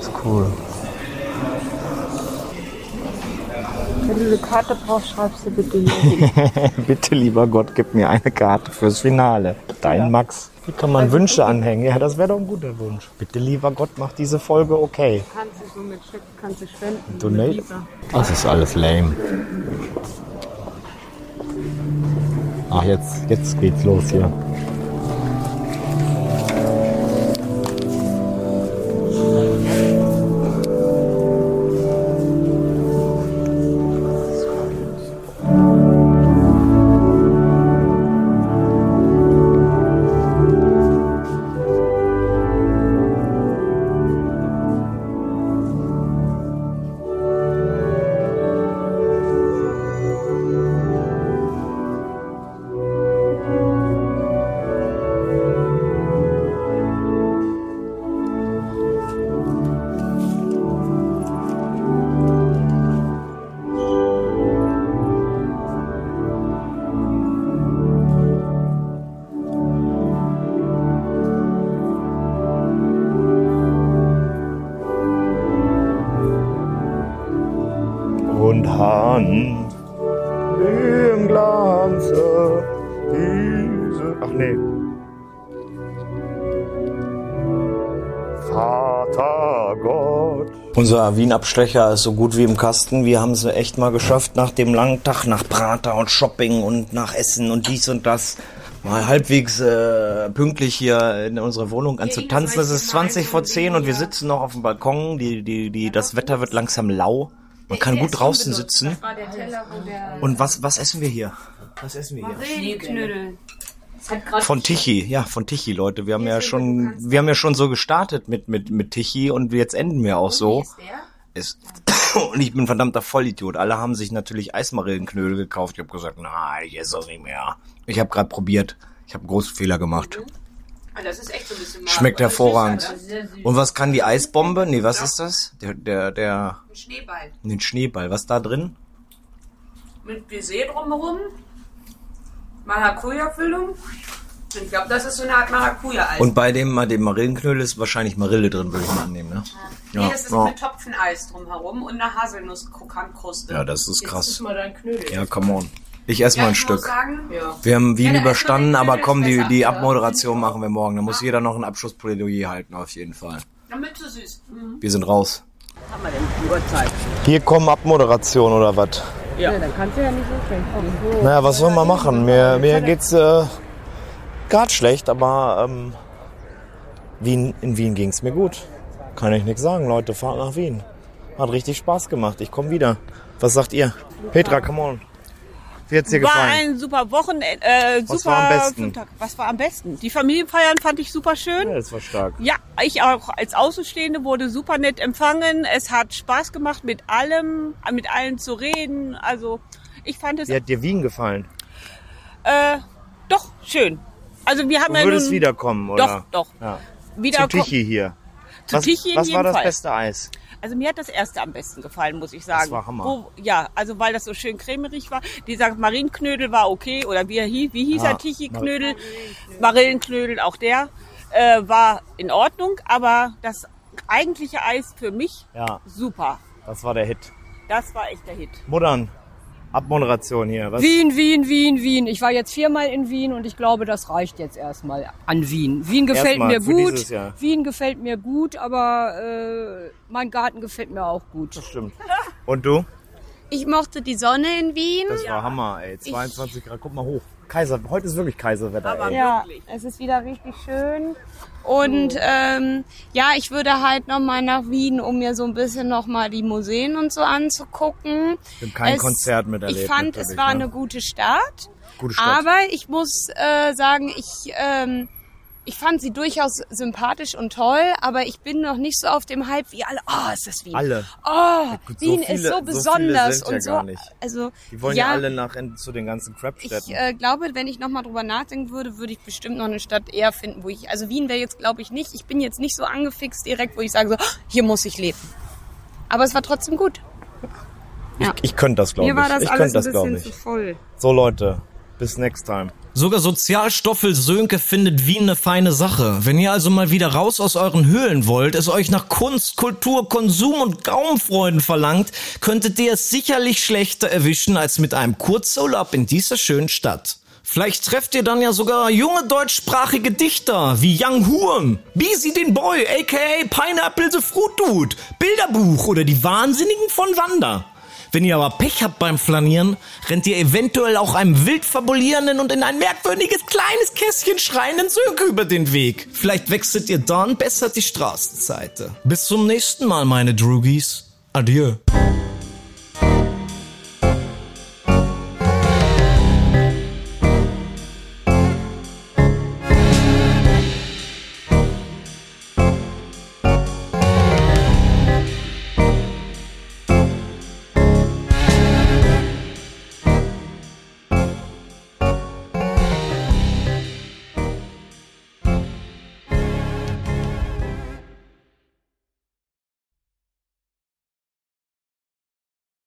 Ist cool. Wenn du eine Karte brauchst, schreibst du bitte hier. [laughs] Bitte, lieber Gott, gib mir eine Karte fürs Finale. Dein Max. Wie kann man Wünsche anhängen? Ja, das wäre doch ein guter Wunsch. Bitte, lieber Gott, mach diese Folge okay. kannst du so mit Schick, kannst du spenden. Donate. Das ist alles lame. Ach, jetzt, jetzt geht's los hier. Unser Wien-Abstecher ist so gut wie im Kasten. Wir haben es echt mal geschafft, nach dem langen Tag, nach Prater und Shopping und nach Essen und dies und das, mal halbwegs äh, pünktlich hier in unserer Wohnung anzutanzen. Es ist 20 vor 10 und wir sitzen noch auf dem Balkon. Die, die, die, das Wetter wird langsam lau. Man kann gut draußen sitzen. Und was, was essen wir hier? Was essen wir hier? Schneeknödel. Von Tichy, ja, von Tichy, Leute. Wir haben ja schon, wir haben ja schon so gestartet mit, mit, mit Tichy und jetzt enden wir auch so. Ist, [coughs] und ich bin ein verdammter Vollidiot. Alle haben sich natürlich Eismarillenknödel gekauft. Ich habe gesagt, nein, ich esse das nicht mehr. Ich habe gerade probiert. Ich habe großen Fehler gemacht. Ah, Das ist echt so ein Schmeckt hervorragend. Süß. Und was kann die Eisbombe? Nee, was ist das? Der, der, der, Ein Schneeball. den Schneeball. Was da drin? Mit Baiser drumherum. Maracuja-Füllung. Ich glaube, das ist so eine Art Maracuja-Eis. Und bei dem, bei dem Marillenknödel ist wahrscheinlich Marille drin, würde ich mal annehmen, ne? nee, das ist ja. mit Topfeneis drumherum und eine Haselnuss-Krokantkruste. ja, das ist krass. mal dein Knödel. Ja, come on. Ich esse Ja, mal ein Stück. sagen, ja. Wir haben Wien Ja, überstanden, aber komm, die, die Abmoderation machen wir morgen. Da muss jeder noch ein Abschlussplädoyer halten, auf jeden Fall. Damit zu süß. Mhm. Wir sind raus. Haben wir denn die Uhrzeit? Hier kommen Abmoderation oder was? Ja. dann kannst du ja nicht so schlecht kommen. So. Naja, was sollen wir machen? Mir, mir geht's äh, gerade schlecht, aber ähm, Wien, in Wien ging's mir gut. Kann ich nichts sagen, Leute. Fahrt nach Wien. Hat richtig Spaß gemacht. Ich komme wieder. Was sagt ihr? Petra, come on. Wie hat's dir War gefallen? ein super Wochenende. Äh, Was super war am besten? Was war am besten? Die Familienfeiern fand ich super schön. Ja, das war stark. Ja, ich auch als Außenstehende wurde super nett empfangen. Es hat Spaß gemacht, mit allem, mit allen zu reden. Also ich fand es Wie hat dir Wien gefallen? äh, doch schön. Also wir haben Du ja würdest nun wiederkommen, doch, oder? doch. Ja. Wieder Zu Tichy hier. Zu was Tichy in was jedem war das Fall. beste Eis? Also mir hat das erste am besten gefallen, muss ich sagen. war Hammer. Wo, ja, also weil das so schön cremerig war. Dieser Marienknödel war okay. Oder wie, hieß- wie hieß Ja, er? Tichy-Knödel? Marillenknödel, auch der äh, war in Ordnung. Aber das eigentliche Eis für mich Ja, super. das war der Hit. Das war echt der Hit. Muttern, Abmoderation hier. Was? Wien, Wien, Wien, Wien. Ich war jetzt viermal in Wien und ich glaube, das reicht jetzt erstmal an Wien. Wien gefällt Erstmal mir gut. Wien gefällt mir gut, aber äh, mein Garten gefällt mir auch gut. Stimmt. Und du? Ich mochte die Sonne in Wien. Das war Hammer, ey. 22 Grad, guck mal hoch. Kaiser, heute ist wirklich Kaiserwetter, ey. Ja, es ist wieder richtig schön. Und ähm, ja, ich würde halt nochmal nach Wien, um mir so ein bisschen nochmal die Museen und so anzugucken. Ich habe kein Es- Konzert miterlebt. Ich fand, es war ne? eine gute Stadt. gute Stadt. Aber ich muss äh, sagen, ich, ähm, ich fand sie durchaus sympathisch und toll, aber ich bin noch nicht so auf dem Hype wie alle. Oh, ist das Wien. Alle. Oh, gut, so Wien viele- ist so so besonders ja und so. gar nicht. Also Die wollen ja, ja alle nach zu den ganzen ich Crap-Städten. äh, glaube, wenn ich nochmal drüber nachdenken würde, würde ich bestimmt noch eine Stadt eher finden, wo ich. Also Wien wäre jetzt, glaube ich, nicht. Ich bin jetzt nicht so angefixt direkt, wo ich sage so, "Oh, hier muss ich leben. Aber es war trotzdem gut. Ja. ich könnte das, glaube ich. Mir war das ich alles könnte ein das, glaube bisschen ich. zu voll. So, Leute. Bis next time. Sogar Sozialstoffel Sönke findet Wien eine feine Sache. Wenn ihr also mal wieder raus aus euren Höhlen wollt, es euch nach Kunst, Kultur, Konsum und Gaumenfreuden verlangt, könntet ihr es sicherlich schlechter erwischen als mit einem Kurzurlaub in dieser schönen Stadt. Vielleicht trefft ihr dann ja sogar junge deutschsprachige Dichter wie Young Huren, Beezy den Boy, aka Pineapple the Fruit Dude, Bilderbuch oder die Wahnsinnigen von Wanda. Wenn ihr aber Pech habt beim Flanieren, rennt ihr eventuell auch einem wild fabulierenden und in ein merkwürdiges kleines Kästchen schreienden Sönke über den Weg. Vielleicht wechselt ihr dann besser die Straßenseite. Bis zum nächsten Mal, meine Droogies. Adieu.